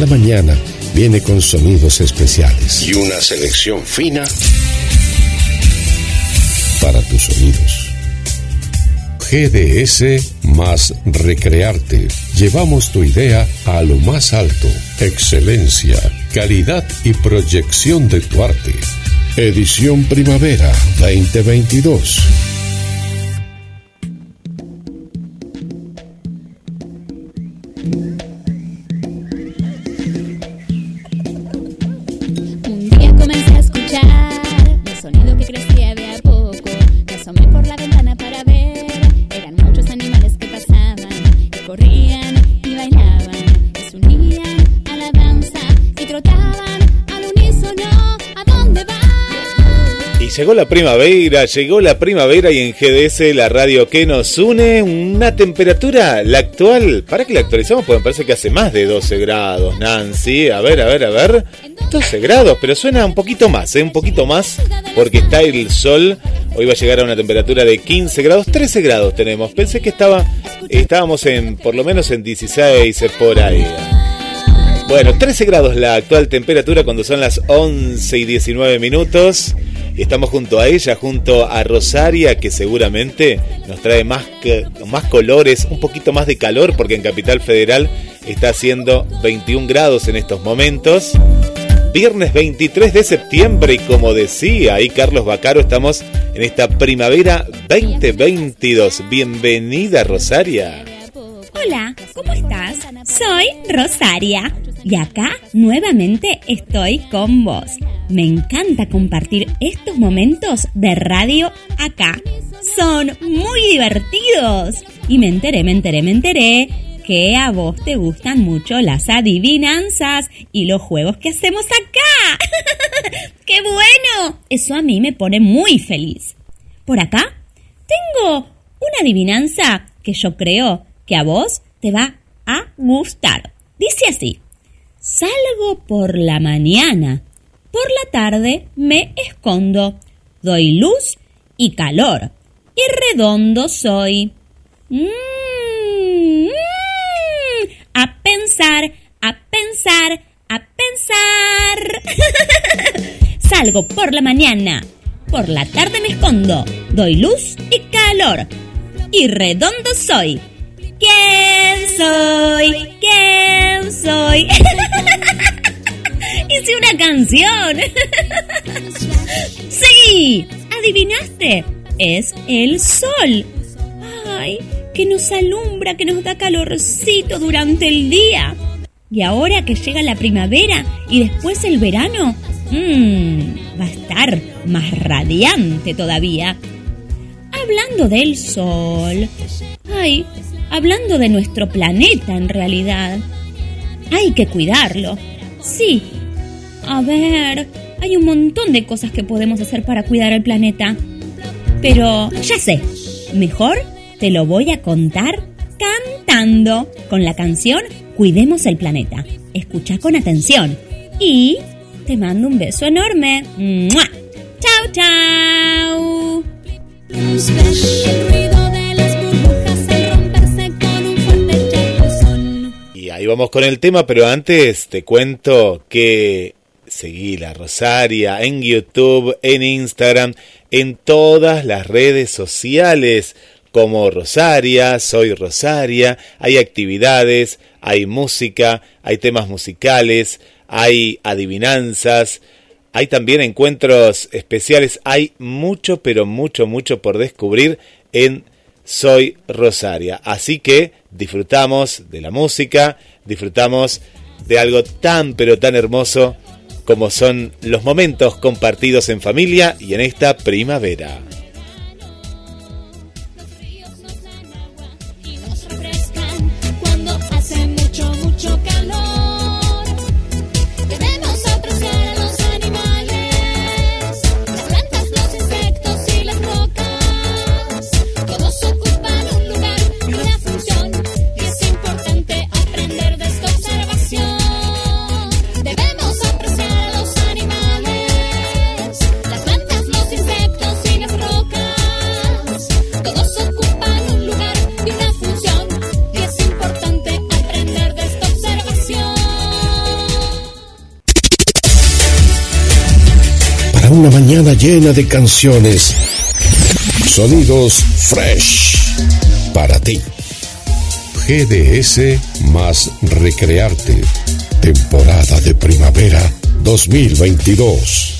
La mañana viene con sonidos especiales. Y una selección fina para tus oídos. GDS más Recrearte. Llevamos tu idea a lo más alto. Excelencia, calidad y proyección de tu arte. Edición Primavera 2022. Llegó la primavera, llegó la primavera y en GDS, la radio que nos une, una temperatura, la actual, para que la actualizamos, porque me parece que hace más de 12 grados, Nancy. A ver, a ver, a ver. 12 grados, pero suena un poquito más, ¿eh? un poquito más, porque está el sol. Hoy va a llegar a una temperatura de 15 grados, 13 grados tenemos. Pensé que estaba, estábamos en, por lo menos en 16 por ahí. Bueno, 13 grados la actual temperatura cuando son las 11 y 19 minutos. Estamos junto a ella, junto a Rosaria, que seguramente nos trae más, más colores, un poquito más de calor, porque en Capital Federal está haciendo 21 grados en estos momentos. Viernes 23 de septiembre y como decía ahí Carlos Bacaro, estamos en esta primavera 2022. Bienvenida Rosaria. Hola, ¿cómo estás? Soy Rosaria y acá nuevamente estoy con vos. Me encanta compartir estos momentos de radio acá. Son muy divertidos. Y me enteré, me enteré, me enteré que a vos te gustan mucho las adivinanzas y los juegos que hacemos acá. ¡Qué bueno! Eso a mí me pone muy feliz. Por acá tengo una adivinanza que yo creo que a vos te va a gustar. Dice así. Salgo por la mañana, por la tarde me escondo, doy luz y calor, y redondo soy. Mm, a pensar, a pensar, a pensar. Salgo por la mañana, por la tarde me escondo, doy luz y calor, y redondo soy. ¿Quién soy? ¿Quién soy? Hice una canción. sí, adivinaste. Es el sol. Ay, que nos alumbra, que nos da calorcito durante el día. Y ahora que llega la primavera y después el verano, mmm, va a estar más radiante todavía. Hablando del sol, ay, hablando de nuestro planeta en realidad. Hay que cuidarlo. Sí. A ver, hay un montón de cosas que podemos hacer para cuidar el planeta. Pero ya sé, mejor te lo voy a contar cantando con la canción Cuidemos el planeta. Escucha con atención. Y te mando un beso enorme. ¡Chao, chao! Vamos con el tema, pero antes te cuento que seguí la Rosaria en YouTube, en Instagram, en todas las redes sociales como Rosaria, soy Rosaria, hay actividades, hay música, hay temas musicales, hay adivinanzas, hay también encuentros especiales, hay mucho, pero mucho, mucho por descubrir en Soy Rosaria. Así que disfrutamos de la música, disfrutamos de algo tan pero tan hermoso como son los momentos compartidos en familia y en esta primavera. Una mañana llena de canciones. Sonidos fresh para ti. GDS más Recrearte. Temporada de primavera 2022.